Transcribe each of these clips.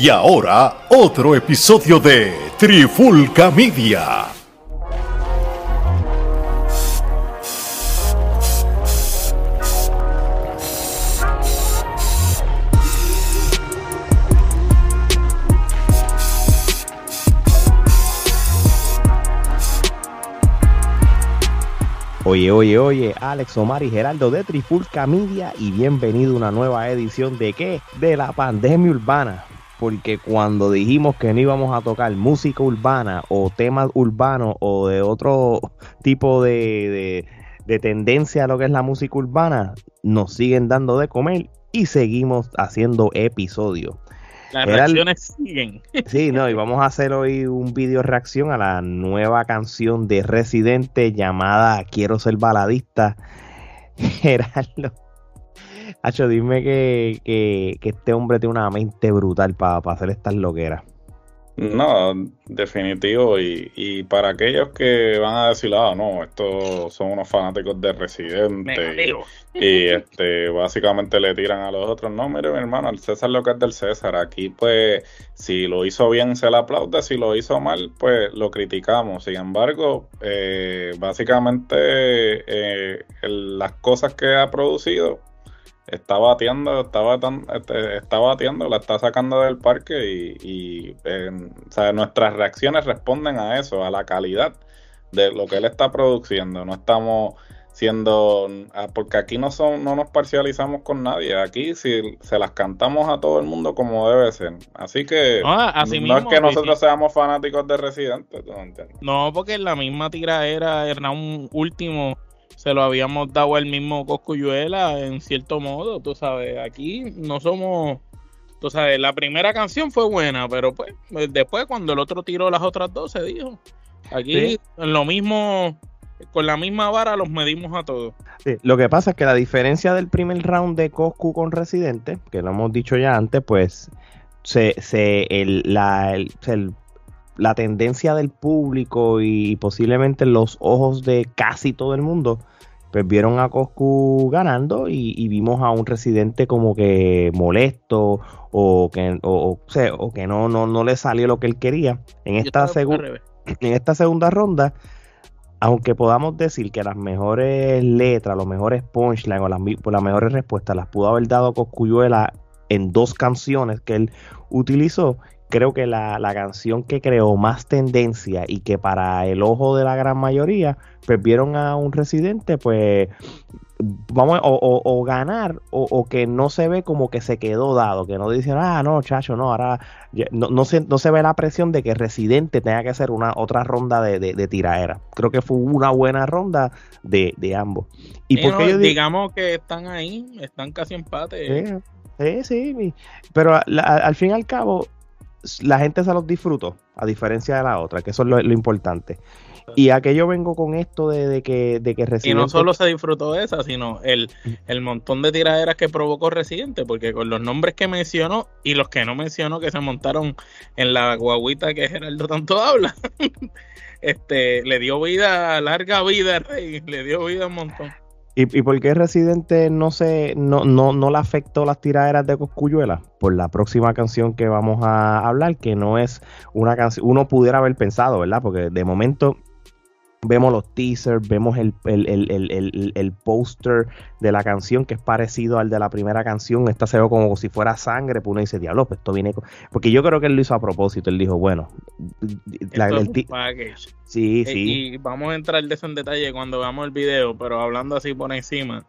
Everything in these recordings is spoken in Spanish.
Y ahora, otro episodio de Trifulca Media. Oye, oye, oye, Alex Omar y Geraldo de Trifulca Media y bienvenido a una nueva edición de ¿qué? De la pandemia urbana. Porque cuando dijimos que no íbamos a tocar música urbana o temas urbanos o de otro tipo de, de tendencia a lo que es la música urbana, nos siguen dando de comer y seguimos haciendo episodios. Las reacciones siguen. Sí, no, y vamos a hacer hoy un video reacción a la nueva canción de Residente llamada Quiero ser baladista. Gerardo. Hacho, dime que, que, que, este hombre tiene una mente brutal para hacer estas loqueras. No, definitivo. Y, y, para aquellos que van a decir, ah, no, estos son unos fanáticos de Residente. Y, y, este, básicamente le tiran a los otros. No, mire, mi hermano, el César lo que es del César. Aquí, pues, si lo hizo bien, se le aplaude. Si lo hizo mal, pues lo criticamos. Sin embargo, eh, básicamente, eh, el, las cosas que ha producido está bateando, está, este, está bateando, la está sacando del parque y, y eh, o sea, nuestras reacciones responden a eso, a la calidad de lo que él está produciendo. No estamos siendo, ah, porque aquí no son, no nos parcializamos con nadie, aquí si se las cantamos a todo el mundo como debe ser. Así que no, así no mismo, es que nosotros seamos fanáticos de Residente, no, porque la misma tiraera era un último se lo habíamos dado al mismo Coscuyuela en cierto modo, tú sabes, aquí no somos, tú sabes, la primera canción fue buena, pero pues después cuando el otro tiró las otras dos se dijo, aquí en lo mismo, con la misma vara los medimos a todos. Sí, lo que pasa es que la diferencia del primer round de Coscu con Residente, que lo hemos dicho ya antes, pues se, se el, la, el, el la tendencia del público y posiblemente los ojos de casi todo el mundo, pues vieron a Coscu ganando y, y vimos a un residente como que molesto o que, o, o que no, no, no le salió lo que él quería. En esta, en esta segunda ronda, aunque podamos decir que las mejores letras, los mejores punchlines o las, las mejores respuestas las pudo haber dado Coscuyuela en dos canciones que él utilizó, creo que la, la, canción que creó más tendencia y que para el ojo de la gran mayoría, pues vieron a un residente, pues vamos o, o, o ganar o, o, que no se ve como que se quedó dado, que no dicen, ah, no, chacho, no, ahora no, no, se, no se ve la presión de que Residente tenga que hacer una otra ronda de, de, de tiraera. Creo que fue una buena ronda de, de ambos. Y sí, porque no, yo digamos que están ahí, están casi empate. Sí, sí, sí, pero la, al fin y al cabo, la gente se los disfrutó, a diferencia de la otra, que eso es lo, lo importante. Y a que yo vengo con esto de, de que, de que Residente... Y no solo se disfrutó de esa, sino el, el montón de tiraderas que provocó Residente, porque con los nombres que mencionó y los que no mencionó que se montaron en la guaguita que Geraldo tanto habla, este le dio vida, larga vida, Rey, le dio vida un montón. ¿Y, ¿Y, por qué Residente no se no, no, no le afectó las tiraderas de Coscuyuela? Por la próxima canción que vamos a hablar, que no es una canción, uno pudiera haber pensado, ¿verdad? Porque de momento vemos los teasers, vemos el, el, el, el, el póster de la canción que es parecido al de la primera canción. Esta se ve como si fuera sangre, pues uno dice, diablo, pues esto viene. Con... Porque yo creo que él lo hizo a propósito. Él dijo, bueno, la, el Sí, sí. Y vamos a entrar de eso en detalle cuando veamos el video, pero hablando así por encima,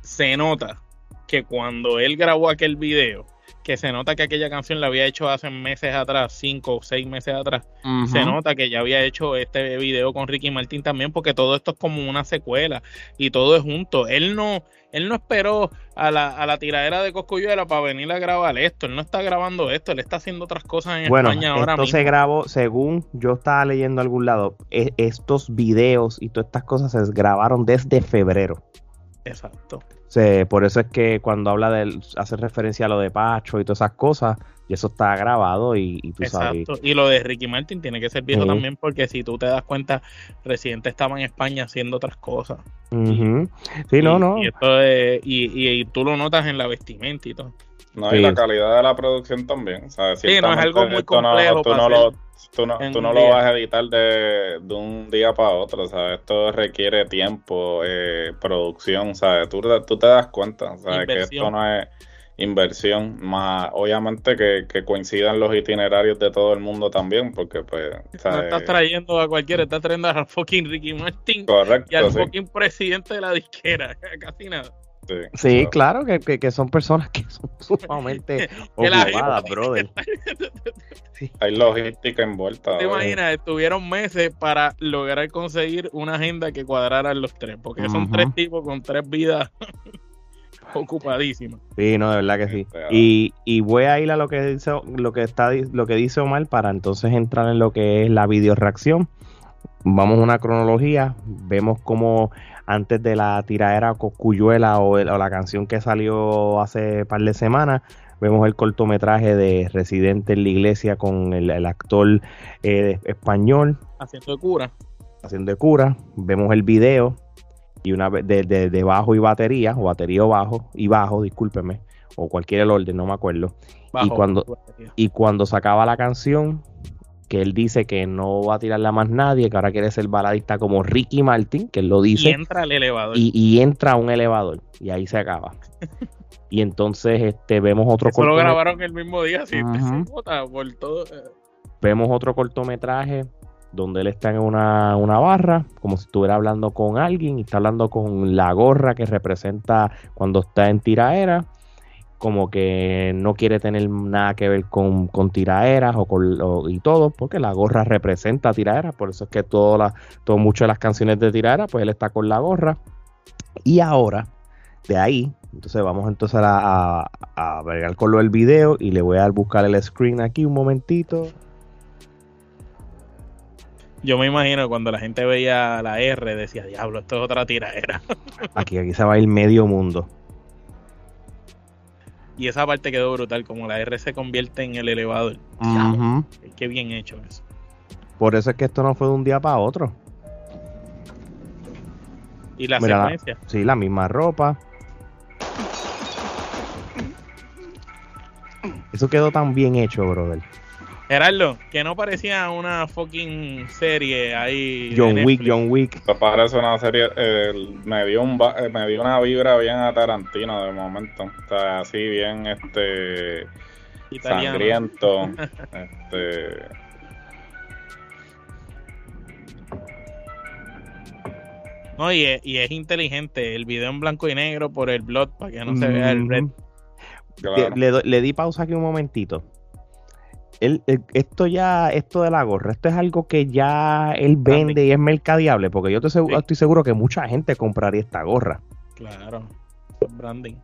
se nota que cuando él grabó aquel video, que se nota que aquella canción la había hecho hace meses atrás, cinco o seis meses atrás. Uh -huh. Se nota que ya había hecho este video con Ricky Martin también, porque todo esto es como una secuela y todo es junto. Él no, él no esperó a la, a la tiradera de Coscuyuela para venir a grabar esto. Él no está grabando esto, él está haciendo otras cosas en bueno, España ahora esto mismo. se grabó, según yo estaba leyendo a algún lado, estos videos y todas estas cosas se grabaron desde febrero. Exacto. O por eso es que cuando habla de, hace referencia a lo de Pacho y todas esas cosas, y eso está grabado y, y tú Exacto. Y lo de Ricky Martin tiene que ser viejo también porque si tú te das cuenta, Residente estaba en España haciendo otras cosas. Sí, no, no. Y, esto y, tú lo notas en la vestimenta y todo. No, y la calidad de la producción también. sí, no es algo muy complejo. tú, no lo, tú no, tú no lo vas a editar de, de, un día para otro, ¿sabes? Esto requiere tiempo, eh, producción, ¿sabes? Tú, tú te das cuenta, ¿sabes? Que esto no es inversión, más obviamente que, que, coincidan los itinerarios de todo el mundo también, porque pues... No estás trayendo a cualquiera, estás trayendo a fucking Ricky Martin Correcto, y al fucking presidente de la disquera, casi nada. Sí, claro, que, que, son personas que son sumamente ocupadas, brother. Hay logística envuelta. ¿Te imaginas? Estuvieron meses para lograr conseguir una agenda que cuadrara los tres, porque son tres tipos con tres vidas ocupadísimas. Sí, no, de verdad que sí. Este. Y, y voy a ir a lo que dice lo que está lo que dice Omar para entonces entrar en lo que es la video reacción. Vamos a una cronología, vemos cómo antes de la tiradera Coscuyuela o, o, la canción que salió hace par de semanas. Vemos el cortometraje de Residente en la Iglesia con el, actor eh, español. Haciendo de cura. Haciendo de cura. Vemos el video y una de, de, bajo y batería, o batería o bajo, y bajo, discúlpeme, o cualquier orden, no me acuerdo. y cuando, y cuando sacaba la canción, que él dice que no va a tirarla a más nadie, que ahora quiere ser baladista como Ricky Martin, que él lo dice. Y entra al elevador. Y, entra a un elevador, y ahí se acaba. y entonces este vemos otro Eso lo grabaron el mismo día, sí, por todo. Eh. Vemos otro cortometraje donde él está en una, una, barra, como si estuviera hablando con alguien, y está hablando con la gorra que representa cuando está en tiraera como que no quiere tener nada que ver con, con tiraderas o con y todo, porque la gorra representa tiraderas, por eso es que todo la, todo, muchas de las canciones de tiraderas, pues él está con la gorra. Y ahora, de ahí, entonces vamos entonces a, a, a vergar con lo del video y le voy a buscar el screen aquí un momentito. Yo me imagino cuando la gente veía la R decía, diablo, esto es otra tiradera. Aquí, aquí se va a ir medio mundo. Y esa parte quedó brutal, como la R se convierte en el elevador. Qué bien hecho eso. Por eso es que esto no fue de un día para otro. Y la secuencia. sí, la misma ropa. Eso quedó tan bien hecho, brother. Gerardo, que no parecía una fucking serie ahí. John Wick, John Wick. parece una serie, eh, me, dio un, eh, me dio una vibra bien a Tarantino de momento. O sea, así bien este sangriento. este No, y es, y es, inteligente. El video en blanco y negro por el blot para que no se vea el red. Le, le, di pausa aquí un momentito esto ya, esto de la gorra, esto es algo que ya él vende y es mercadeable, porque yo estoy seguro, que mucha gente compraría esta gorra. Claro, branding.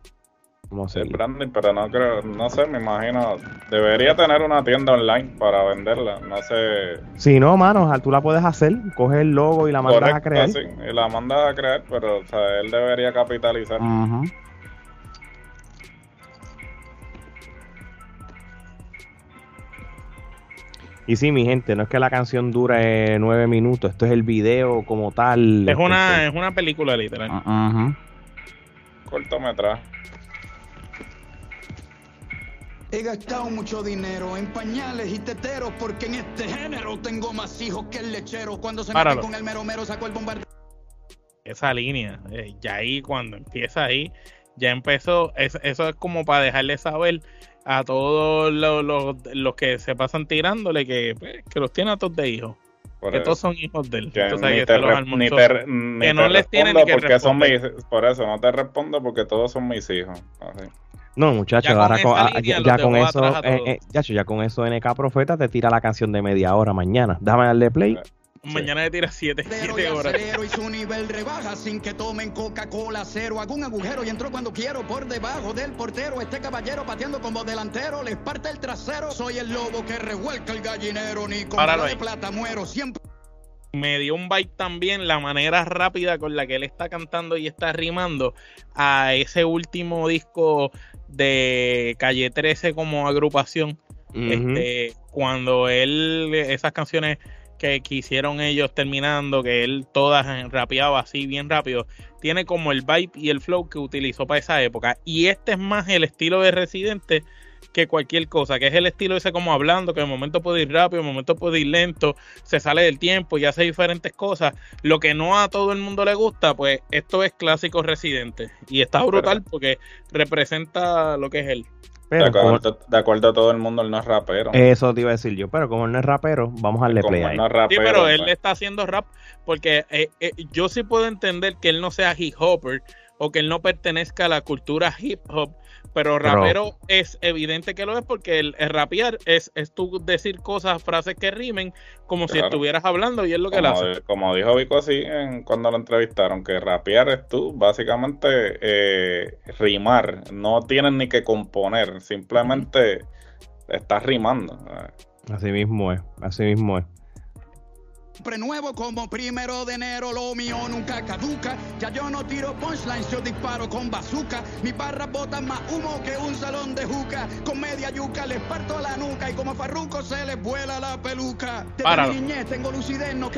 No sé. branding, pero no creo, no sé, me imagino, debería tener una tienda online para venderla, no sé. Si no, mano, tú la puedes hacer, coges el logo y la mandas a crear. Sí, y la mandas a crear, pero o sea, él debería capitalizar. Y sí, mi gente, no es que la canción dure nueve minutos, esto es el video como tal. Es una, es una película literal. Uh Cortometraje. He gastado mucho dinero en pañales y teteros porque en este género tengo más hijos que el lechero. Cuando se mete con el mero mero sacó el bombardeo. Esa línea, eh, ya ahí cuando empieza ahí, ya empezó, eso es como para dejarle saber a todos los, que se pasan tirándole que, pues, que los tiene a todos de hijos. que todos son hijos de él. Que, ni te, que no les tienen que porque son mis, Por eso no te respondo porque todos son mis hijos. No, muchachos, ahora con, ah, ya, con eso, eh, eh, ya, ya con eso NK Profeta te tira la canción de media hora mañana. Déjame darle play. Mañana le tira 7 horas. y su nivel rebaja sin que tomen Coca-Cola cero. Hago un agujero y entro cuando quiero por debajo del portero. Este caballero pateando como delantero les parte el trasero. Soy el lobo que revuelca el gallinero. Ni con de plata muero siempre. me dio un vibe también la manera rápida con la que él está cantando y está rimando a ese último disco de Calle 13 como agrupación. este, cuando él, esas canciones que, hicieron ellos terminando, que él todas rapeaba así bien rápido, tiene como el vibe y el flow que utilizó para esa época. Y este es más el estilo de Residente que cualquier cosa, que es el estilo ese como hablando, que de momento puede ir rápido, de momento puede ir lento, se sale del tiempo y hace diferentes cosas. Lo que no a todo el mundo le gusta, pues esto es clásico residente. Y está brutal porque representa lo que es él. de, acuerdo, a todo el mundo, él no es rapero. Eso te iba a decir yo, pero como él no es rapero, vamos a darle play ahí. sí, pero él pues. está haciendo rap porque eh, eh, yo sí puedo entender que él no sea hip hopper o que él no pertenezca a la cultura hip hop, pero rapero es evidente que lo es porque el, rapear es, es tú decir cosas, frases que rimen como si estuvieras hablando y es lo que él hace. Como dijo Vico así en, cuando lo entrevistaron, que rapear es tú básicamente eh, rimar, no tienes ni que componer, simplemente estás rimando. Así mismo es, así mismo es nuevo como primero de enero, lo mío nunca caduca. Ya yo no tiro punchlines, yo disparo con bazooka. Mi barra botan más humo que un salón de juca. Con media yuca les parto la nuca y como farruco se les vuela la peluca. Para. tengo lucidez, no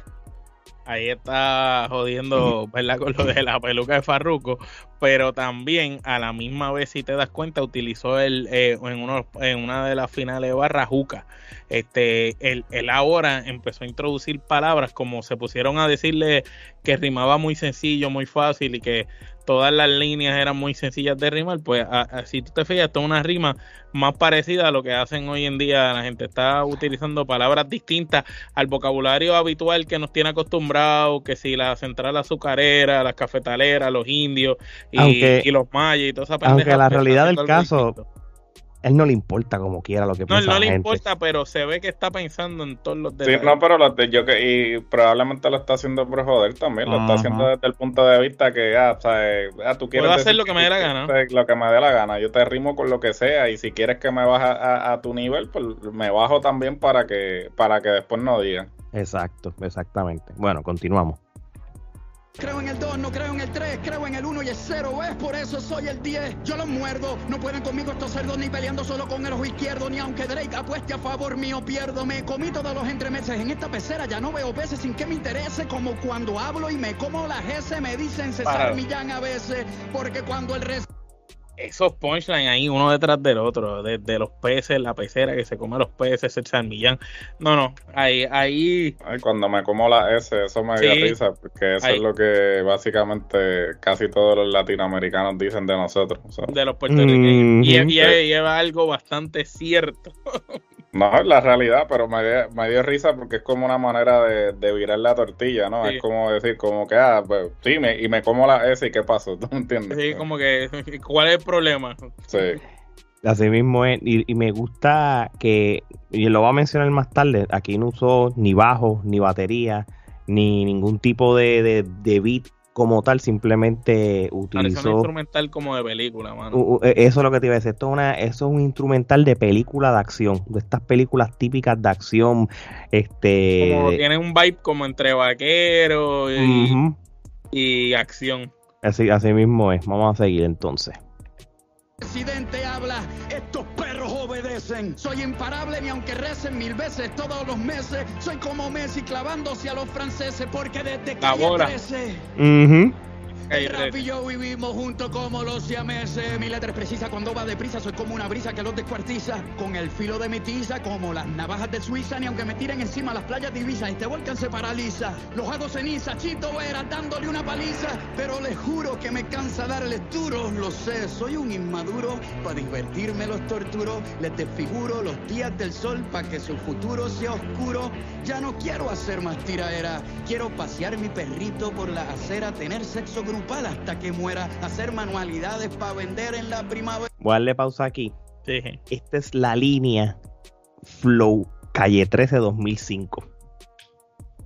ahí está jodiendo, ¿verdad? Con lo de la peluca de Farruco, pero también a la misma vez, si te das cuenta, utilizó el, eh, en, uno, en una de las finales de Barrajuca. Este, él, él, ahora empezó a introducir palabras como se pusieron a decirle que rimaba muy sencillo, muy fácil y que todas las líneas eran muy sencillas de rimar, pues si tú te fijas, esto es una rima más parecida a lo que hacen hoy en día. La gente está utilizando palabras distintas al vocabulario habitual que nos tiene acostumbrados, que si la central azucarera, las cafetaleras, los indios y, los mayas y toda esa Aunque la realidad del caso él no le importa como quiera lo que no, No, no le importa, pero se ve que está pensando en todos los detalles. Sí, no, pero lo de, yo que, y probablemente lo está haciendo por joder también, lo está haciendo desde el punto de vista que, ah, o sea, ah, tú quieres... Puedo hacer lo que me dé la gana. Lo que me dé la gana, yo te rimo con lo que sea y si quieres que me baje a, a tu nivel, pues me bajo también para que, para que después no digan. Exacto, exactamente. Bueno, continuamos. Creo en el 2, no creo en el 3, creo en el 1 y el 0, es por eso soy el 10. Yo los muerdo, no pueden conmigo estos cerdos ni peleando solo con el ojo izquierdo, ni aunque Drake apueste a favor mío, pierdo. Me comí todos los entremeses en esta pecera, ya no veo peces sin que me interese, como cuando hablo y me como la S, me dicen César Millán a veces, porque cuando el resto esos punchlines ahí uno detrás del otro, de, los peces, la pecera que se come los peces, el salmillán. No, no, ahí, ahí. cuando me como la S, eso me dio risa, porque eso es lo que básicamente casi todos los latinoamericanos dicen de nosotros. De los puertorriqueños. y, y, y, es algo bastante cierto. No, es la realidad, pero me dio, me dio risa porque es como una manera de, de virar la tortilla, ¿no? Es como decir, como que, ah, pues sí, me, y me como la S y qué pasó, ¿tú me entiendes? Sí, como que, ¿cuál es el problema? Sí. Así mismo es, y, me gusta que, y lo voy a mencionar más tarde, aquí no usó ni bajo, ni batería, ni ningún tipo de, de, de beat como tal, simplemente utilizó. un instrumental como de película, e, Eso es lo que te iba a decir. Esto es, una, eso es un instrumental de película de acción, de estas películas típicas de acción. Este. Como tiene un vibe como entre vaquero y, acción. Así, así mismo es. Vamos a seguir entonces. Presidente habla, estos perros obedecen. Soy imparable ni aunque recen mil veces todos los meses. Soy como Messi clavándose a los franceses porque desde que Ahora. El rap y yo vivimos juntos como los siameses. Mi letra es precisa cuando va deprisa. Soy como una brisa que los descuartiza. Con el filo de mi tiza, como las navajas de Suiza. Ni aunque me tiren encima las playas divisas, este volcán se paraliza. Los hago ceniza, Chito era dándole una paliza. Pero les juro que me cansa darles duro. Lo sé, soy un inmaduro. Para divertirme los torturo. Les desfiguro los días del sol para que su futuro sea oscuro. Ya no quiero hacer más tiraera. Quiero pasear mi perrito por la acera, tener sexo grupal hasta que muera, hacer manualidades para vender en la primavera. Voy a darle pausa aquí. Esta es la línea Flow Calle 13 2005.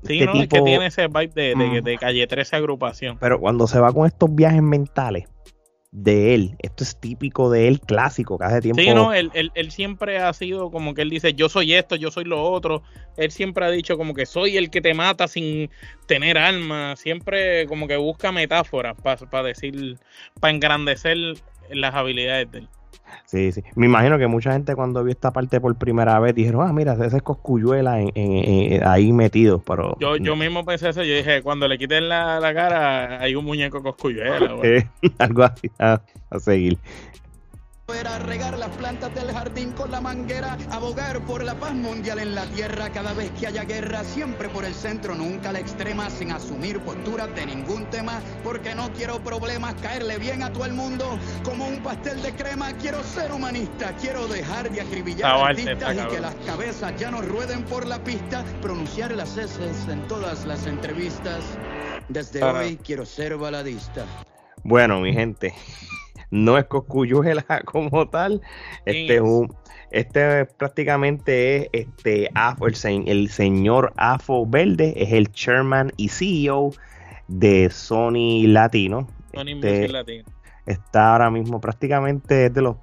Sí, este no, es que tiene ese vibe de, de, Calle 13 agrupación. Pero cuando se va con estos viajes mentales, de él. Esto es típico de él, clásico, que hace tiempo. Sí, no, él, él, siempre ha sido como que él dice, yo soy esto, yo soy lo otro. Él siempre ha dicho como que soy el que te mata sin tener alma. Siempre como que busca metáforas para decir, para engrandecer las habilidades de él. Sí, sí. Me imagino que mucha gente cuando vio esta parte por primera vez dijeron, ah, mira, ese es Coscuyuela ahí metido. Pero, yo, yo mismo pensé eso, yo dije, cuando le quiten la, cara, hay un muñeco Coscuyuela. algo así a seguir. Era regar las plantas del jardín con la manguera, abogar por la paz mundial en la tierra cada vez que haya guerra, siempre por el centro, nunca a la extrema, sin asumir posturas de ningún tema, porque no quiero problemas, caerle bien a todo el mundo como un pastel de crema. Quiero ser humanista, quiero dejar de acribillar artistas y que las cabezas ya no rueden por la pista, pronunciar las S en todas las entrevistas. Desde hoy quiero ser baladista. Bueno, mi gente no es Coscuyuela como tal. Este, un, este prácticamente es este AFO, el, el, señor AFO Verde, es el chairman y CEO de Sony Latino. Sony este, Latino. Está ahora mismo prácticamente de los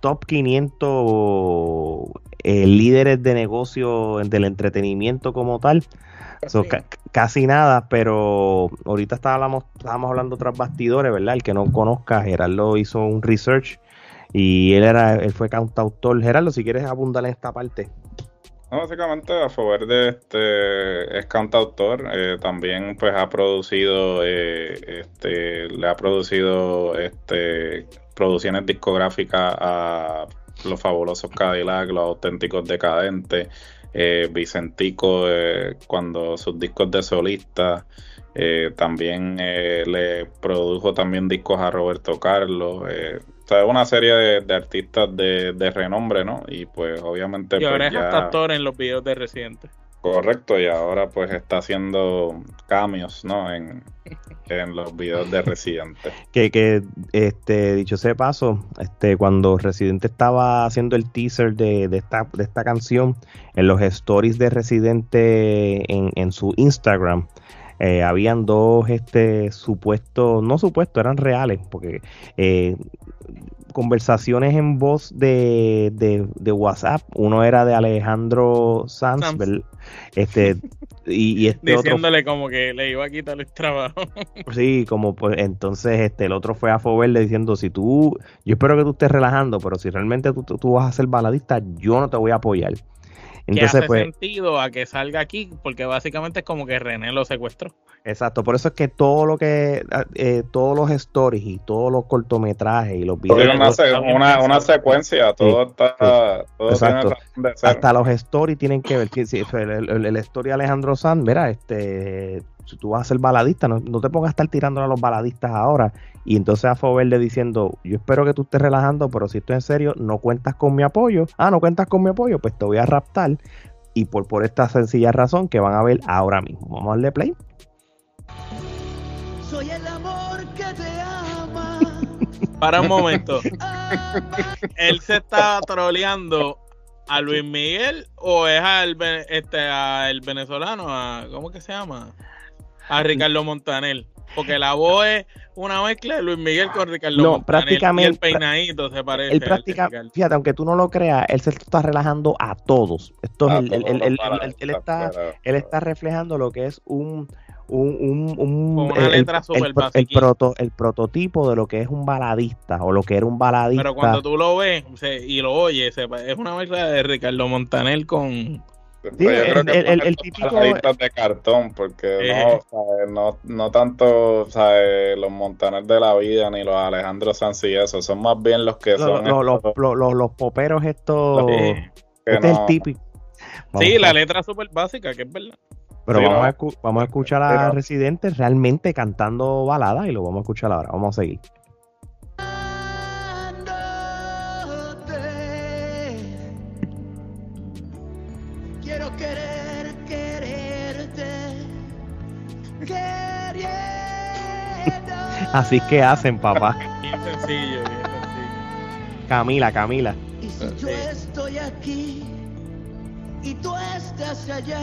top 500 eh, líderes de negocio del entretenimiento como tal casi nada, pero ahorita estábamos, estábamos hablando tras bastidores, ¿verdad? El que no conozca, Gerardo hizo un research y él era, él fue cantautor. Gerardo, si quieres abundar en esta parte. básicamente a favor de este es cantautor, eh, también pues ha producido eh, este le ha producido este producciones discográficas a los fabulosos Cadillac, los auténticos decadentes, eh, Vicentico eh, cuando sus discos de solista. Eh, también le produjo también discos a Roberto Carlos. o una serie de, artistas de, renombre, ¿no? Y pues obviamente... Y ahora pues, es actor en los videos de Residente. Correcto, y ahora pues está haciendo cambios, ¿no? En, los videos de Residente. Que, que este, dicho sea paso, este, cuando Residente estaba haciendo el teaser de, de, esta, de esta canción, en los stories de Residente en, en su Instagram, eh, habían dos este, supuestos, no supuestos, eran reales, porque eh, conversaciones en voz de, de, WhatsApp. Uno era de Alejandro Sanz, este y, este diciéndole como que le iba a quitar el trabajo. sí, como pues entonces este el otro fue a Foverle diciendo si tú, yo espero que tú estés relajando, pero si realmente tú, tú vas a ser baladista, yo no te voy a apoyar. Entonces, que hace pues, sentido a que salga aquí, porque básicamente es como que René lo secuestró. Exacto, por eso es que todo lo que, eh, todos los stories y todos los cortometrajes y los videos. Una, una, secuencia, todo está. Todo Exacto. Hasta los stories tienen que ver. el, el, story de Alejandro Sanz, mira, este, si tú vas a ser baladista, no, te pongas a estar tirando a los baladistas ahora. Y entonces a Foverde diciendo, yo espero que tú estés relajando, pero si estoy en serio, no cuentas con mi apoyo. Ah, no cuentas con mi apoyo, pues te voy a raptar. Y por, por esta sencilla razón que van a ver ahora mismo. Vamos a darle play. Soy el amor que te ama. Para un momento. Él se está troleando a Luis Miguel o es al este el venezolano, a, ¿cómo que se llama? A Ricardo Montaner. Porque la voz es una mezcla de Luis Miguel con Ricardo no, prácticamente, y el peinadito se parece. Él prácticamente, fíjate, aunque tú no lo creas, él se está relajando a todos. Esto es él, está, él está reflejando lo que es un un, un, el, proto, el prototipo de lo que es un baladista o lo que era un baladista. Pero cuando tú lo ves y lo oyes, es una mezcla de Ricardo Montaner con, Sí, el, el, el, típico de cartón porque no, no, no tanto los Montaner de la vida ni los Alejandro Sanz y eso son más bien los que son los, los, los, poperos estos este es el típico. Sí la letra súper básica que es verdad. Pero vamos, a vamos a escuchar a Residente realmente cantando balada y lo vamos a escuchar ahora. Vamos a seguir. Así que hacen, papá. Bien sencillo, bien sencillo. Camila, Camila. Y si yo estoy aquí y tú estás allá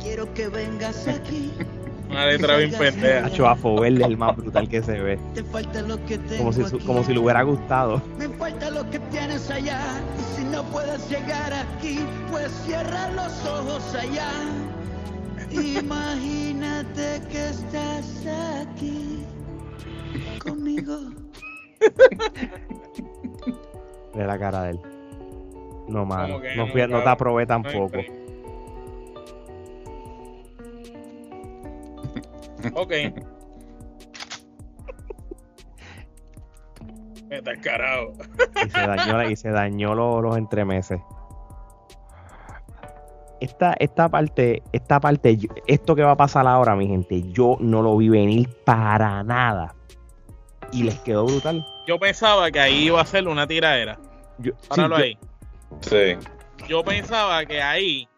quiero que vengas aquí Una letra bien pendeja. Hacho Afo Verde es el más brutal que se ve. Como si, como si le hubiera gustado. Me falta lo que tienes allá. Y si no puedes llegar aquí, pues cierra los ojos allá. Imagínate que estás aquí conmigo. Mira la cara de él. No, mano. No, fui, no te aprobé tampoco. Ok. Está carajo. Y se dañó, y se dañó los, los entremeses. Esta, esta parte, esta parte, esto que va a pasar ahora, mi gente, yo no lo vi venir para nada. Y les quedó brutal. Yo pensaba que ahí iba a ser una tiradera. Yo, ahí. Sí. Yo pensaba que ahí,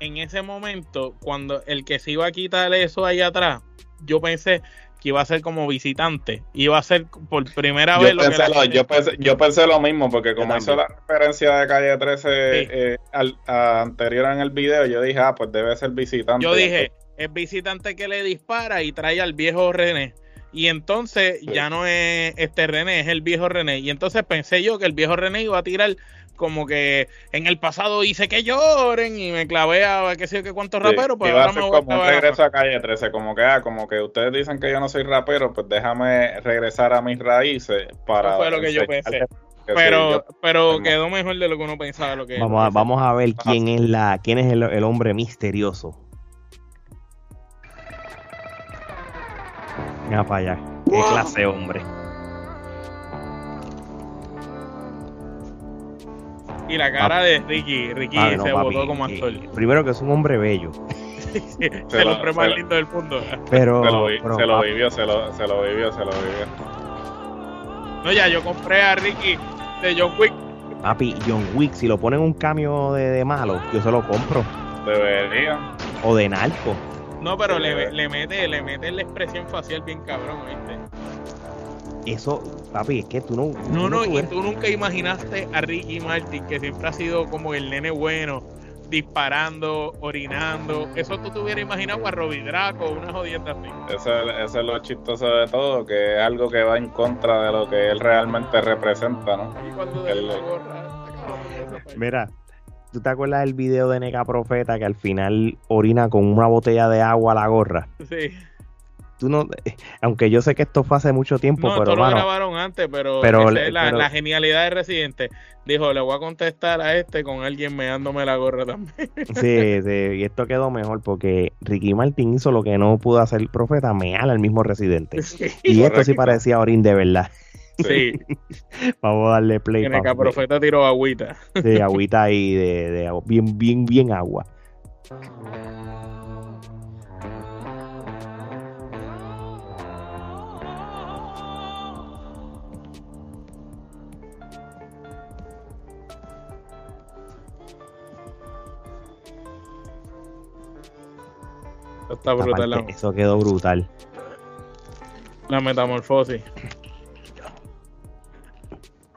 en ese momento, cuando el que se iba a quitar eso ahí atrás, yo pensé que iba a ser como visitante. Iba a ser por primera vez lo que yo, pensé, yo pensé lo mismo, porque como hizo la referencia de calle 13 eh, anterior en el video, yo dije, ah, pues debe ser visitante. Yo dije, es visitante que le dispara y trae al viejo René. Y entonces ya no es este René, es el viejo René. Y entonces pensé yo que el viejo René iba a tirar como que en el pasado hice que lloren y me clavé a qué sé yo qué cuántos raperos, pues ahora me voy como un regreso a calle 13, como que ah, como que ustedes dicen que yo no soy rapero, pues déjame regresar a mis raíces para Eso fue lo que yo pensé. Pero, pero quedó mejor de lo que uno pensaba lo que vamos a, vamos a ver quién es la quién es el, el hombre misterioso. Mira para allá. Qué clase hombre. Y la cara de Ricky, Ricky se votó como actor. primero que es un hombre bello. es el hombre más lindo del mundo. Pero, se lo, se lo vivió, se lo, se lo vivió, se lo vivió. No, ya, yo compré a Ricky de John Wick. Papi, John Wick, si lo ponen un cambio de, de malo, yo se lo compro. Debería. O de narco. No, pero le, le, mete, le mete la expresión facial bien cabrón, ¿viste? Eso, papi, es que tú no. No, no, y tú nunca imaginaste a Ricky Martin, que siempre ha sido como el nene bueno, disparando, orinando. Eso tú te hubieras imaginado a Robbie Draco, una jodienda así. Eso, es lo chistoso de todo, que es algo que va en contra de lo que él realmente representa, ¿no? Y cuando de la gorra, Mira, ¿tú te acuerdas del video de Nega Profeta que al final orina con una botella de agua a la gorra? Sí tú no, aunque yo sé que esto fue hace mucho tiempo, no, pero esto lo grabaron antes, pero, la, genialidad de Residente. Dijo, le voy a contestar a este con alguien meándome la gorra también. Sí, sí, y esto quedó mejor porque Ricky Martin hizo lo que no pudo hacer el profeta, mear al mismo Residente. y esto sí parecía Orin de verdad. Sí. Vamos a darle play. Tiene que profeta tiró agüita. Sí, agüita ahí de, de bien, bien, bien agua. Está brutal. eso quedó brutal. La metamorfosis.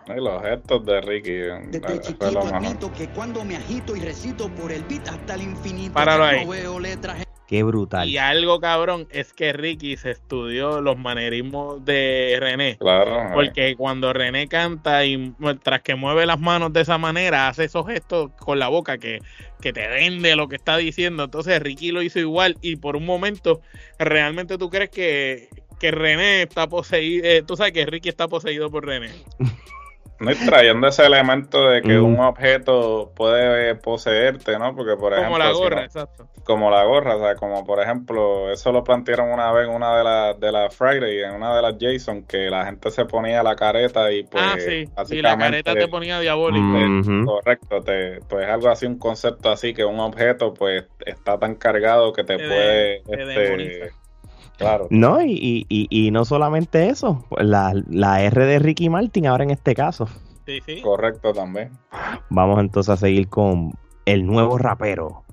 Y los gestos de Ricky. Desde chiquito admito que cuando me agito y recito por el beat hasta el infinito, Páralo ahí. no veo letras Qué brutal. Y algo cabrón es que Ricky se estudió los manerismos de René. Claro. Eh. Porque cuando René canta y tras que mueve las manos de esa manera, hace esos gestos con la boca que, que te vende lo que está diciendo. Entonces Ricky lo hizo igual y por un momento realmente tú crees que, que René está poseído. Eh, tú sabes que Ricky está poseído por René. No trayendo ese elemento de que un objeto puede poseerte, ¿no? Porque, por ejemplo. Como la gorra, exacto. Como la gorra, o sea, como por ejemplo, eso lo plantearon una vez en una de las de la Friday, en una de las Jason, que la gente se ponía la careta y pues. Ah, sí. Y la careta te ponía diabólico. Correcto, te, pues algo así, un concepto así, que un objeto, pues, está tan cargado que te, puede. este, Claro. No, y, y, y, no solamente eso, la, la R de Ricky Martin ahora en este caso. Sí, sí. Correcto también. Vamos entonces a seguir con el nuevo rapero.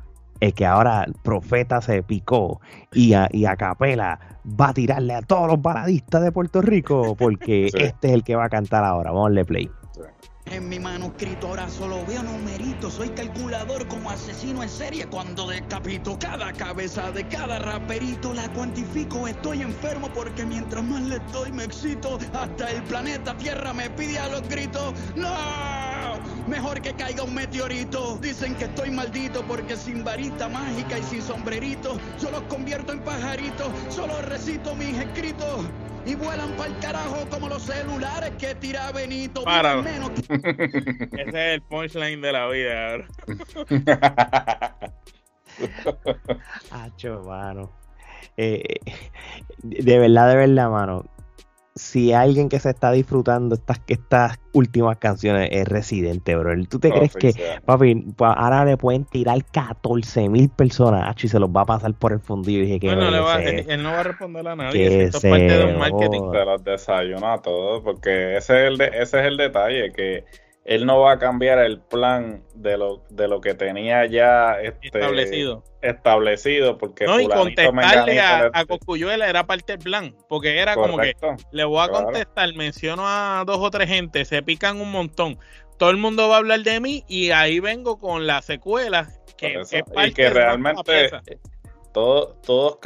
El que ahora Profeta se picó y a, y a Capela va a tirarle a todos los baladistas de Puerto Rico porque este es el que va a cantar ahora. Vamos a darle play. En mi manuscrito. Ahora solo veo numeritos. Soy calculador como asesino en serie cuando decapito cada cabeza de cada raperito. La cuantifico. Estoy enfermo porque mientras más le doy me excito. Hasta el planeta Tierra me pide a los gritos. ¡No! Mejor que caiga un meteorito. Dicen que estoy maldito porque sin varita mágica y sin sombrerito yo los convierto en pajaritos. Solo recito mis escritos y vuelan para el carajo como los celulares que tira Benito. Para. Menos Ese es el punchline de la vida. Hacho, mano. Eh, de verdad, de verdad, mano si alguien que se está disfrutando estas, estas últimas canciones es Residente, bro. ¿Tú te crees que, papi, ahora le pueden tirar 14 mil personas y se los va a pasar por el fundido? Y dije que no, va, él, no va a responder a nadie. Esto es parte de un marketing. Se los desayuna a todos, porque ese es el, ese es el detalle, que él no va a cambiar el plan de lo, de lo que tenía ya este, establecido. Establecido, porque no, y contestarle a, a, Cocuyuela era parte del plan, porque era como que le voy a contestar, menciono a dos o tres gente, se pican un montón, todo el mundo va a hablar de mí y ahí vengo con la secuela que, es parte y que realmente todos, todos,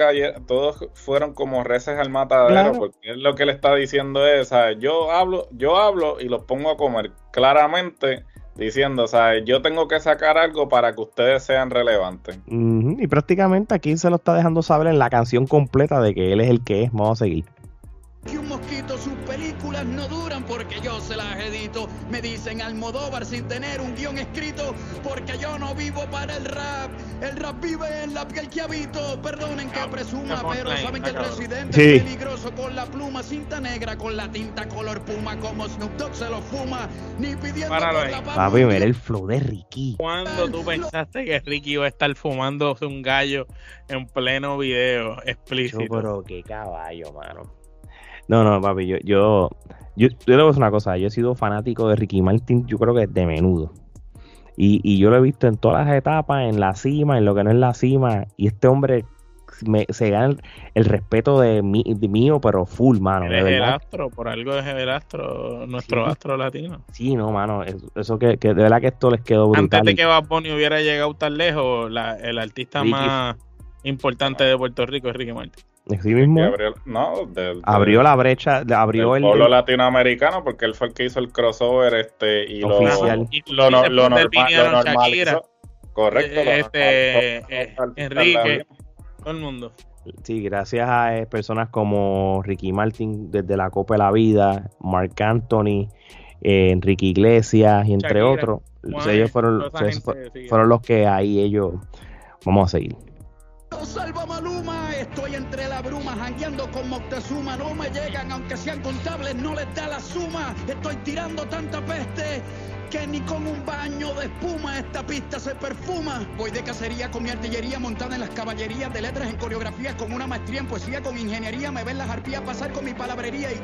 todos fueron como reces al matadero, porque él lo que le está diciendo es, yo hablo, yo hablo y los pongo a comer claramente diciendo, ¿sabes? yo tengo que sacar algo para que ustedes sean relevantes. Y prácticamente aquí se lo está dejando saber en la canción completa de que él es el que es. Vamos a seguir que un mosquito, sus películas no duran porque yo se las edito. Me dicen Almodóvar sin tener un guion escrito porque yo no vivo para el rap. El rap vive en la piel que habito. Perdonen que presuma, pero saben que el presidente es peligroso con la pluma, cinta negra con la tinta color puma como Snoop Dogg se lo fuma. Ni pidiendo por la Papi, ver el flow de Ricky. ¿Cuándo tú pensaste que Ricky iba a estar fumándose un gallo en pleno video explícito? Yo, pero qué caballo, mano. No, no, papi, yo, yo, yo, yo le voy a decir una cosa, yo he sido fanático de Ricky Martin, yo creo que de menudo. Y, y yo lo he visto en todas las etapas, en la cima, en lo que no es la cima, y este hombre se gana el, respeto de, mí, mío, pero full, mano. El astro, por algo es el astro, nuestro astro latino. Sí, no, mano, eso, que, que, de verdad que esto les quedó brutal. Antes de que Bad Bunny hubiera llegado tan lejos, la, el artista más importante de Puerto Rico es Ricky Martin. Sí mismo. Abrió, no, abrió la brecha, abrió el pueblo latinoamericano porque él fue el que hizo el crossover este y oficial. lo, lo, lo, normalizó. Correcto. Este, eh, Enrique, todo el mundo. Sí, gracias a eh, personas como Ricky Martin desde la Copa de la Vida, Mark Anthony, eh, Enrique Iglesias y entre otros. ellos fueron, fueron los que ahí ellos vamos a seguir. Salva Maluma, estoy entre la bruma, jangueando con Moctezuma, no me llegan, aunque sean contables, no les da la suma, estoy tirando tanta peste que ni con un baño de espuma esta pista se perfuma. Voy de cacería con mi artillería montada en las caballerías de letras en coreografías con una maestría en poesía, con ingeniería, me ven las arpías pasar con mi palabrería y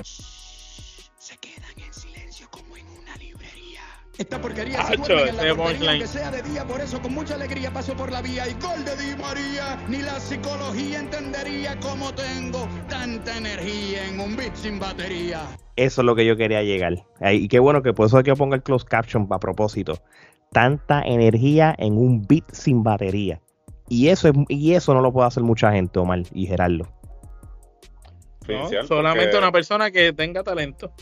se quedan en silencio como en una librería. Esta porquería se duerme en la portería, que sea de día, por eso con mucha alegría paso por la vía y gol de Di María. Ni la psicología entendería cómo tengo tanta energía en un beat sin batería. Eso es lo que yo quería llegar. Y qué bueno que por eso hay que ponga el close caption a propósito. Tanta energía en un beat sin batería. Y eso, es, y eso no lo puede hacer mucha gente, Omar y Gerardo. solamente una persona que tenga talento.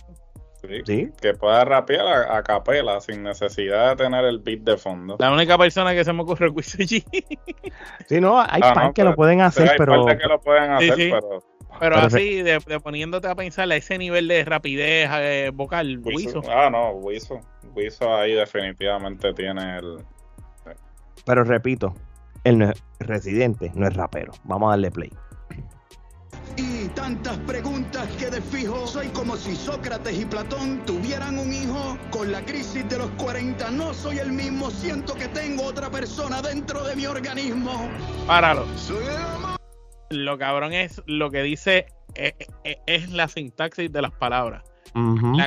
Sí, Que pueda rapear a, capela sin necesidad de tener el beat de fondo. La única persona que se me ocurre es Sí, no, hay ah, que lo pueden hacer, pero. Hay que lo pueden hacer, pero. Pero, así, de, poniéndote a pensar a ese nivel de rapidez eh, vocal, Wiso. Ah, no, Wiso. Wiso ahí definitivamente tiene el. Pero repito, él no es residente, no es rapero. Vamos a darle play. Y tantas preguntas que de fijo soy como si Sócrates y Platón tuvieran un hijo. Con la crisis de los 40 no soy el mismo, siento que tengo otra persona dentro de mi organismo. Páralo. Lo cabrón es lo que dice, es, eh, eh, es la sintaxis de las palabras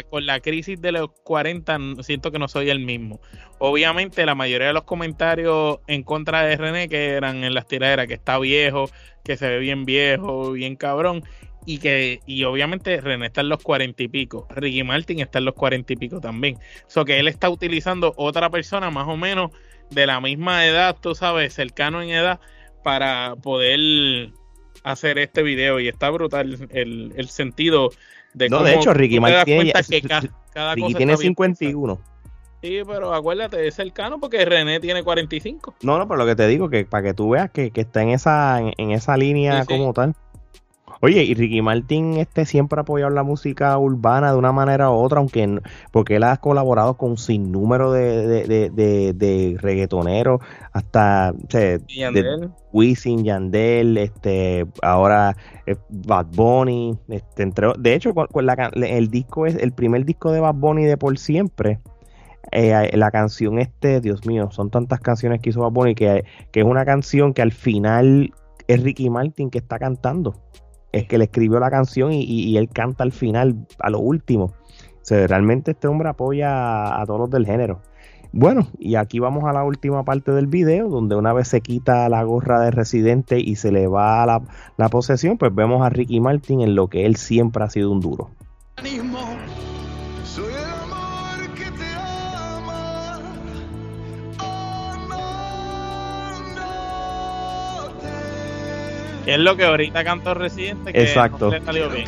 con la crisis de los 40 siento que no soy el mismo. Obviamente la mayoría de los comentarios en contra de René que eran en las tiraderas que está viejo, que se ve bien viejo, bien cabrón. y que y obviamente René está en los cuarenta y pico, Ricky Martin está en los cuarenta y pico también. So que él está utilizando otra persona más o menos de la misma edad, tú sabes, cercano en edad, para poder hacer este video. Y está brutal el, el sentido de No, de hecho, Ricky Martin tiene 51. Sí, pero acuérdate, es cercano porque René tiene 45. No, no, pero lo que te digo, que para que tú veas que, está en esa, en, esa línea como tal. Oye, y Ricky Martin este siempre ha apoyado la música urbana de una manera u otra, aunque porque él ha colaborado con un sinnúmero de, de, de, de, reggaetoneros, hasta o sea, Yandel. Wisin, Yandel, este, ahora eh, Bad Bunny, este, entre, de hecho, el disco es el primer disco de Bad Bunny de por siempre. Eh, la canción este, Dios mío, son tantas canciones que hizo Bad Bunny que, que es una canción que al final es Ricky Martin que está cantando es que le escribió la canción y, él canta al final, a lo último. realmente este hombre apoya a, todos los del género. Bueno, y aquí vamos a la última parte del video, donde una vez se quita la gorra de residente y se le va la, la posesión, pues vemos a Ricky Martin en lo que él siempre ha sido un duro. Es lo que ahorita cantó Residente que Exacto. no le salió bien.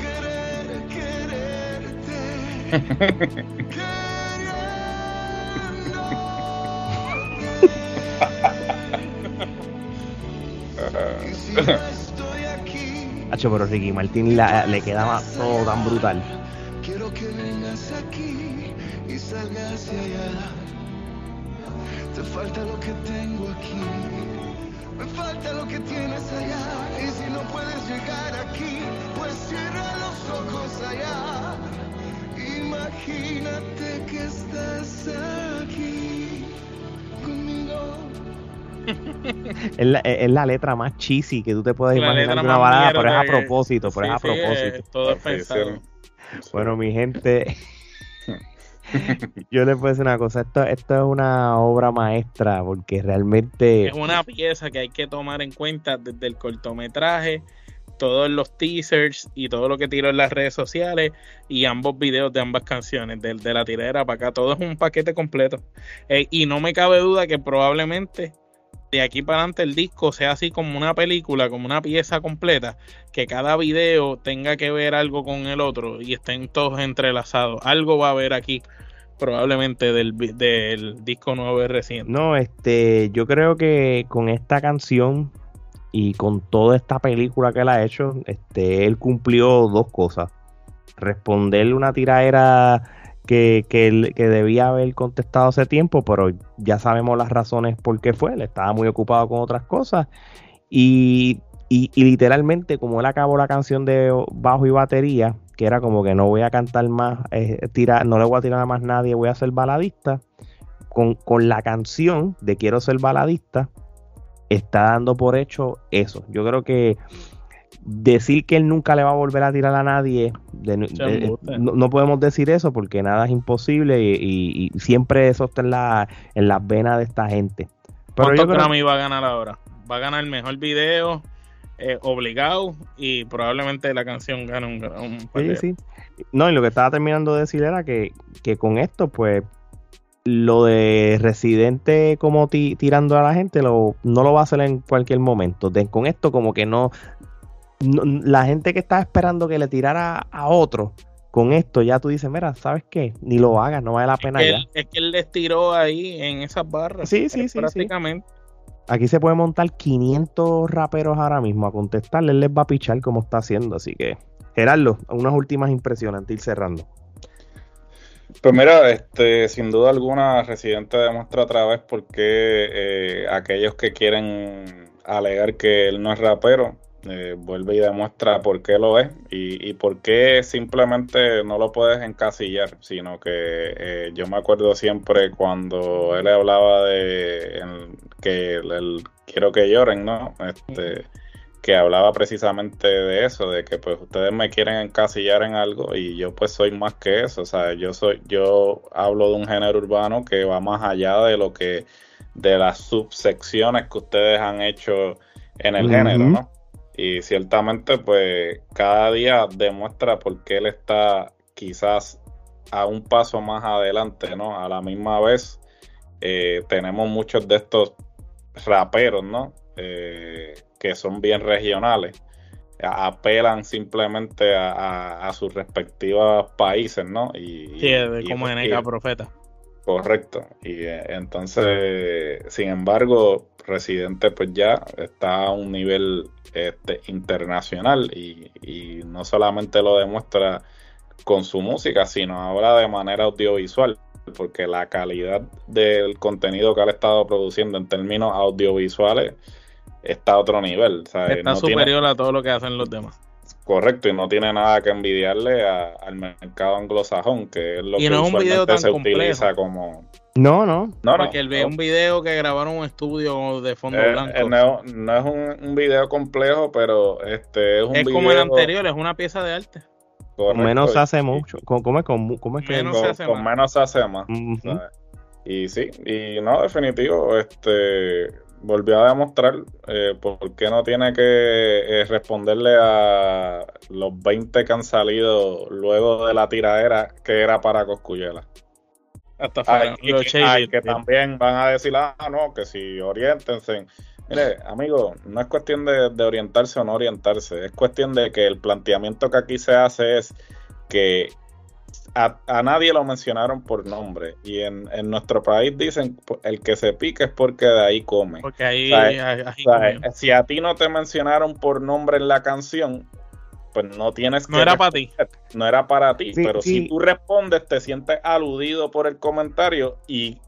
Hacho, pero Ricky Martín la, le quedaba todo tan brutal. Quiero que vengas aquí y salgas allá. Te falta lo que tengo aquí. Me falta lo que tienes allá. Y si no puedes llegar aquí, pues cierra los ojos allá. Imagínate que estás aquí conmigo. es, la, es, la, letra más cheesy que tú te puedes imaginar de una balada, pero es a propósito, pero es a propósito. Es todo pensado. Bueno, mi gente, Yo le puedo decir una cosa, esto, esto es una obra maestra porque realmente... Es una pieza que hay que tomar en cuenta desde el cortometraje, todos los teasers y todo lo que tiró en las redes sociales y ambos videos de ambas canciones, de, de la tiradera para acá, todo es un paquete completo. Eh, y no me cabe duda que probablemente de aquí para adelante el disco sea así como una película, como una pieza completa, que cada video tenga que ver algo con el otro y estén todos entrelazados. Algo va a haber aquí probablemente del, del disco nuevo y reciente. No, este, yo creo que con esta canción y con toda esta película que él ha hecho, este, él cumplió dos cosas. Responderle una tiraera que, que, debía haber contestado hace tiempo, pero ya sabemos las razones por qué fue. Él estaba muy ocupado con otras cosas. Y, y, literalmente, como él acabó la canción de bajo y batería, que era como que no voy a cantar más, eh, no le voy a tirar a más nadie, voy a ser baladista. Con, con la canción de Quiero ser baladista, está dando por hecho eso. Yo creo que decir que él nunca le va a volver a tirar a nadie, no, podemos decir eso porque nada es imposible y, siempre eso está en, la, en las venas de esta gente. Pero yo Grammy va a ganar ahora? Va a ganar el mejor video, eh, obligado, y probablemente la canción gane un, un sí, sí. No, y lo que estaba terminando de decir era que, que con esto, pues, lo de Residente como tirando a la gente lo, no lo va a hacer en cualquier momento. con esto como que no, la gente que está esperando que le tirara a otro, con esto ya tú dices, mira, ¿sabes qué? Ni lo hagas, no vale la pena ya. es que él les tiró ahí en esas barras. Sí, sí, sí. Prácticamente. Aquí se puede montar 500 raperos ahora mismo a contestarle, él les va a pichar como está haciendo, así que Gerardo, unas últimas impresiones antes de ir cerrando. Pues mira, este, sin duda alguna, Residente demuestra otra vez por qué eh, aquellos que quieren alegar que él no es rapero, eh, vuelve y demuestra por qué lo es y, y, por qué simplemente no lo puedes encasillar, sino que eh, yo me acuerdo siempre cuando él hablaba de que el, quiero que lloren, ¿no? Este, que hablaba precisamente de eso, de que pues ustedes me quieren encasillar en algo y yo pues soy más que eso, o sea, yo soy, yo hablo de un género urbano que va más allá de lo que, de las subsecciones que ustedes han hecho en el género, ¿no? Y ciertamente pues cada día demuestra por qué él está quizás a un paso más adelante, ¿no? A la misma vez eh, tenemos muchos de estos raperos, ¿no? Eh, que son bien regionales, apelan simplemente a, sus respectivos países, ¿no? Y, sí, como en Profeta. Correcto. Y eh, entonces, sin embargo, Residente pues ya está a un nivel este, internacional y, y, no solamente lo demuestra con su música, sino ahora de manera audiovisual, porque la calidad del contenido que ha estado produciendo en términos audiovisuales está a otro nivel. Está superior a todo lo que hacen los demás. Correcto, y no tiene nada que envidiarle al mercado anglosajón, que es lo que no es un video tan se complejo. utiliza como... No, no. no Porque él ve un video que grabaron un estudio de fondo eh, blanco. Eh, no, es un, video complejo, pero este es un es como el anterior, es una pieza de arte. con menos se hace mucho. ¿Cómo, es, cómo es que menos con, se hace con menos se hace más. Y sí, y no, definitivo, este volvió a demostrar eh, por qué no tiene que eh, responderle a los 20 que han salido luego de la tiradera que era para Coscuyela. Hasta que, que también van a decir, ah, no, que si orientense. Mire, amigo, no es cuestión de, de orientarse o no orientarse, es cuestión de que el planteamiento que aquí se hace es que a, nadie lo mencionaron por nombre. Y en, nuestro país dicen, el que se pica es porque de ahí come. Porque ahí, si a ti no te mencionaron por nombre en la canción, pues no tienes que... No era para ti. No era para ti, pero si tú respondes, te sientes aludido por el comentario y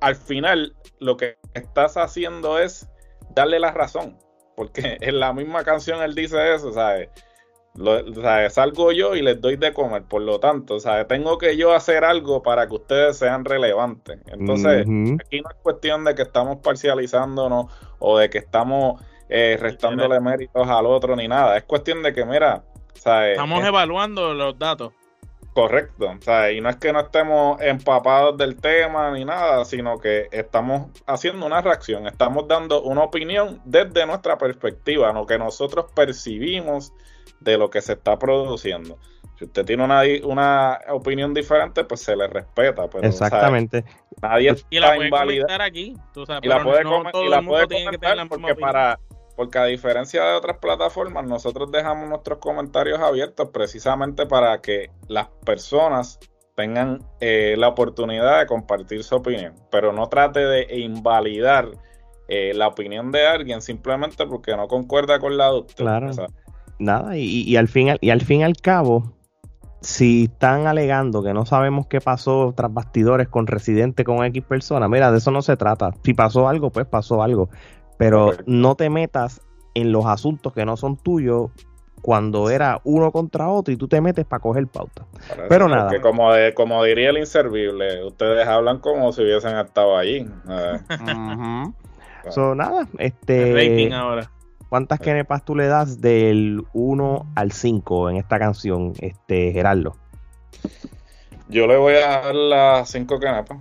al final lo que estás haciendo es darle la razón. Porque en la misma canción él dice eso, ¿sabes? salgo yo y les doy de comer, por lo tanto, sea, tengo que yo hacer algo para que ustedes sean relevantes. Entonces, aquí no es cuestión de que estamos parcializándonos o de que estamos eh, restándole méritos al otro ni nada. Es cuestión de que, mira, estamos evaluando los datos. Correcto, y no es que no estemos empapados del tema ni nada, sino que estamos haciendo una reacción, estamos dando una opinión desde nuestra perspectiva, lo que nosotros percibimos de lo que se está produciendo. Si usted tiene una, una opinión diferente, pues se le respeta. Pero, Exactamente. nadie y la puede comentar aquí. y la puede, comentar porque para porque a diferencia de otras plataformas, nosotros dejamos nuestros comentarios abiertos precisamente para que las personas tengan eh, la oportunidad de compartir su opinión, pero no trate de invalidar eh, la opinión de alguien simplemente porque no concuerda con la usted. Claro nada, y, al fin, y al fin y al cabo, si están alegando que no sabemos qué pasó tras bastidores con residente con X persona, mira, de eso no se trata. Si pasó algo, pues pasó algo. Pero no te metas en los asuntos que no son tuyos cuando era uno contra otro y tú te metes para coger pauta. Pero nada. como, como diría el inservible, ustedes hablan como si hubiesen estado allí. nada, este. ahora. ¿Cuántas kenepas tú le das del 1 al 5 en esta canción, este Gerardo? Yo le voy a dar las 5 kenepas.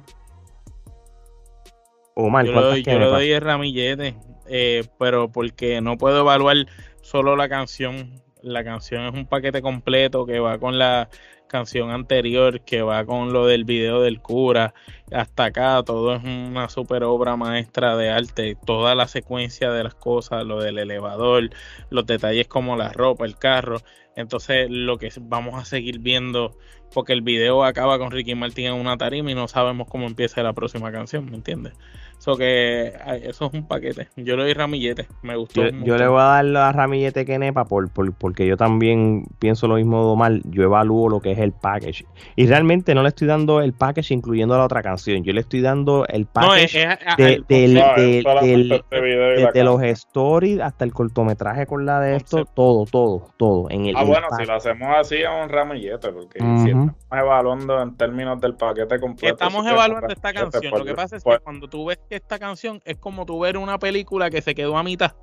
Omar, yo, le doy, yo le doy el ramillete, eh, pero porque no puedo evaluar solo la canción. La canción es un paquete completo que va con la canción anterior que va con lo del video del cura hasta acá todo es una super obra maestra de arte toda la secuencia de las cosas lo del elevador los detalles como la ropa el carro entonces lo que vamos a seguir viendo porque el video acaba con Ricky Martin en una tarima y no sabemos cómo empieza la próxima canción ¿me entiendes? So que eso es un paquete. Yo le doy ramillete, me gustó. Yo, le voy a dar la ramillete que nepa por, porque yo también pienso lo mismo de Omar. Yo evalúo lo que es el package. Y realmente no le estoy dando el package incluyendo la otra canción. Yo le estoy dando el package de, los stories hasta el cortometraje con la de esto, todo, todo, todo. En el, ah, bueno, si lo hacemos así es un ramillete, porque si estamos evaluando en términos del paquete completo. Estamos evaluando esta canción. Lo que pasa es que cuando tú ves que esta canción es como tú ver una película que se quedó a mitad.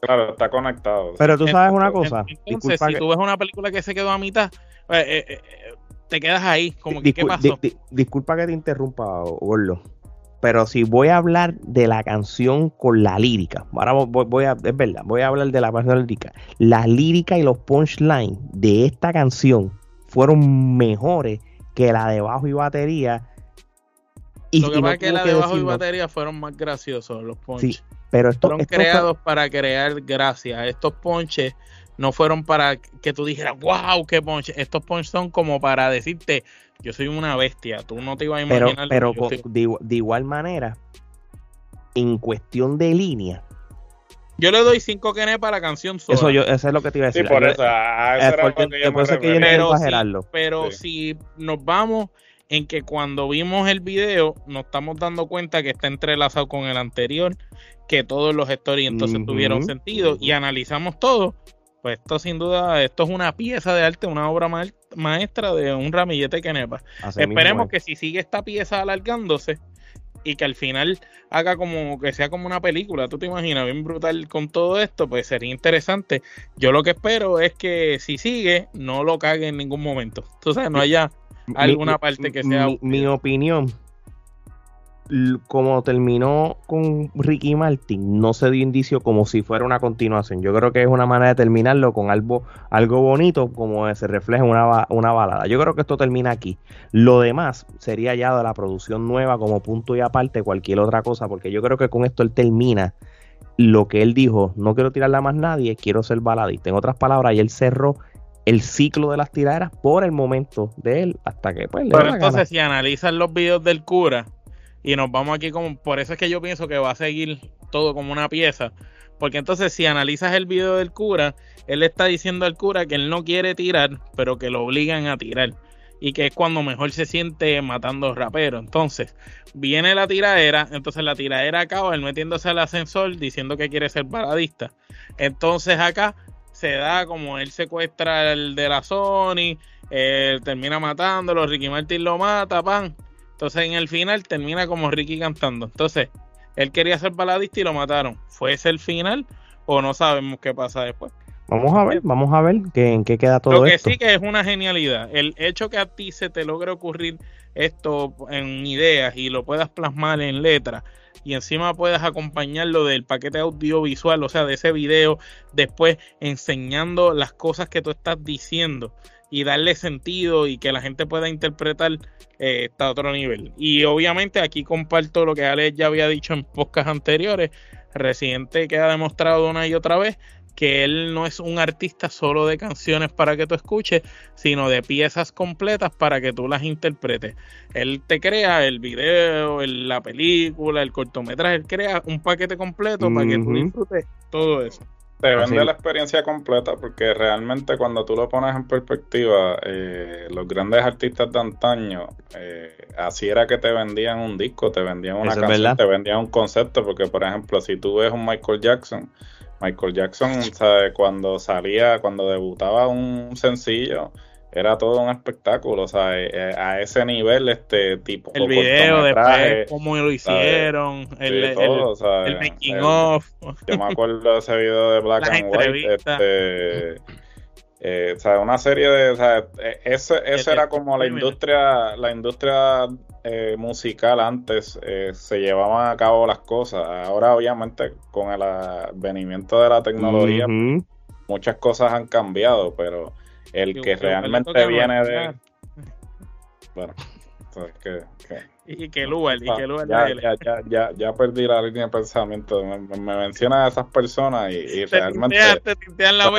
Claro, está conectado. Pero tú sabes una cosa. Entonces, si tú ves una película que se quedó a mitad, eh, eh, eh, te quedas ahí, como que, ¿qué pasó? disculpa que te interrumpa, Gordo. pero si voy a hablar de la canción con la lírica, ahora voy, a, es verdad, voy a hablar de la parte lírica. La lírica y los punchlines de esta canción fueron mejores que la de bajo y batería. Y, Lo que pasa es que la de bajo y batería fueron más graciosos los ponches. pero fueron creados para crear gracia. Estos ponches no fueron para que tú dijeras, wow, qué ponche. Estos ponches son como para decirte, yo soy una bestia, tú no te ibas a imaginar. Pero, pero de, igual manera, en cuestión de línea. Yo le doy 5 kenes para la canción sola. Eso, yo, eso es lo que te iba a decir. Sí, por eso. pero, si nos vamos en que cuando vimos el video nos estamos dando cuenta que está entrelazado con el anterior, que todos los stories entonces tuvieron sentido y analizamos todo, pues esto sin duda, esto es una pieza de arte, una obra maestra de un ramillete que nepa. Esperemos que si sigue esta pieza alargándose y que al final haga como que sea como una película, tú te imaginas, bien brutal con todo esto, pues sería interesante. Yo lo que espero es que si sigue, no lo cague en ningún momento. Tú sabes, no haya alguna parte que sea... mi opinión como terminó con Ricky Martin, no se dio indicio como si fuera una continuación. Yo creo que es una manera de terminarlo con algo, algo bonito, como se refleja en una, una balada. Yo creo que esto termina aquí. Lo demás sería ya de la producción nueva como punto y aparte cualquier otra cosa, porque yo creo que con esto él termina lo que él dijo, no quiero tirarle a más nadie, quiero ser baladista. En otras palabras, y él cerró el ciclo de las tiraderas por el momento de él hasta que pues Pero entonces si analizan los videos del cura y nos vamos aquí como por eso es que yo pienso que va a seguir todo como una pieza porque entonces si analizas el video del cura él está diciendo al cura que él no quiere tirar pero que lo obligan a tirar y que es cuando mejor se siente matando raperos. Entonces viene la tiradera entonces la tiradera acaba él metiéndose al ascensor diciendo que quiere ser baladista. Entonces acá se da como él secuestra el de la Sony él termina matándolo Ricky Martin lo mata pan entonces en el final termina como Ricky cantando. Entonces, él quería ser baladista y lo mataron. ¿Fue ese el final o no sabemos qué pasa después? Vamos a ver, vamos a ver que, en qué queda todo Lo que sí que es una genialidad. El hecho que a ti se te logre ocurrir esto en ideas y lo puedas plasmar en letras y encima puedas acompañarlo del paquete audiovisual, o sea, de ese video, después enseñando las cosas que tú estás diciendo y darle sentido y que la gente pueda interpretar eh, está a otro nivel. Y obviamente aquí comparto lo que Alex ya había dicho en podcasts anteriores. Residente que ha demostrado una y otra vez que él no es un artista solo de canciones para que tú escuches, sino de piezas completas para que tú las interpretes. Él te crea el video, la película, el cortometraje, él crea un paquete completo para que tú disfrutes todo eso. Te vende la experiencia completa porque realmente cuando tú lo pones en perspectiva, eh, los grandes artistas de antaño, eh, así era que te vendían un disco, te vendían una canción, te vendían un concepto, porque por ejemplo, si tú ves un Michael Jackson, Michael Jackson, ¿sabe? cuando salía, cuando debutaba un sencillo, era todo un espectáculo, o sea, eh, eh, a ese nivel, este tipo. El video, después, cómo lo hicieron, el, todo, el, making of. Yo me acuerdo de ese video de Black and White, este, eh, o sea, una serie de, o sea, e, ese, ese era como la industria, la industria eh, musical antes, eh, se llevaban a cabo las cosas. Ahora, obviamente, con el advenimiento de la tecnología, muchas cosas han cambiado, pero el que realmente viene de... Bueno, entonces que... Y que Luel, y que Luel ya, ya, ya, ya, ya, perdí la línea de pensamiento. Me, me menciona a esas personas y, realmente. Te tintean la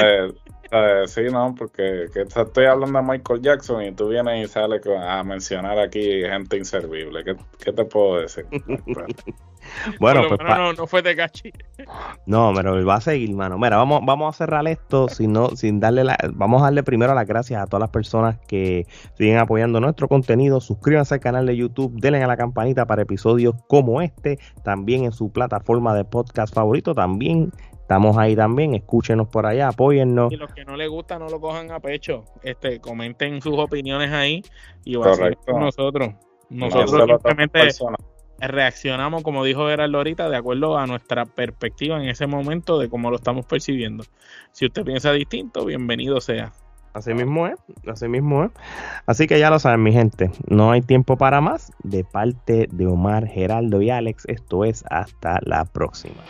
sí, no, porque que estoy hablando de Michael Jackson y tú vienes y sales a mencionar aquí gente inservible. ¿Qué, qué te puedo decir? bueno, pues no, no fue de cachi. No, pero va a seguir, mano. Mira, vamos, vamos a cerrar esto sin, no, sin darle la, vamos a darle primero las gracias a todas las personas que siguen apoyando nuestro contenido. Suscríbanse al canal de YouTube, denle a la campanita para episodios como este, también en su plataforma de podcast favorito, también Estamos ahí también, escúchenos por allá, apóyennos. Y los que no les gusta no lo cojan a pecho, este, comenten sus opiniones ahí y va a ser con nosotros. Nosotros simplemente reaccionamos, como dijo Gerardo ahorita, de acuerdo a nuestra perspectiva en ese momento de cómo lo estamos percibiendo. Si usted piensa distinto, bienvenido sea. Así mismo es, así mismo es. Así que ya lo saben, mi gente, no hay tiempo para más. De parte de Omar, Geraldo y Alex, esto es hasta la próxima.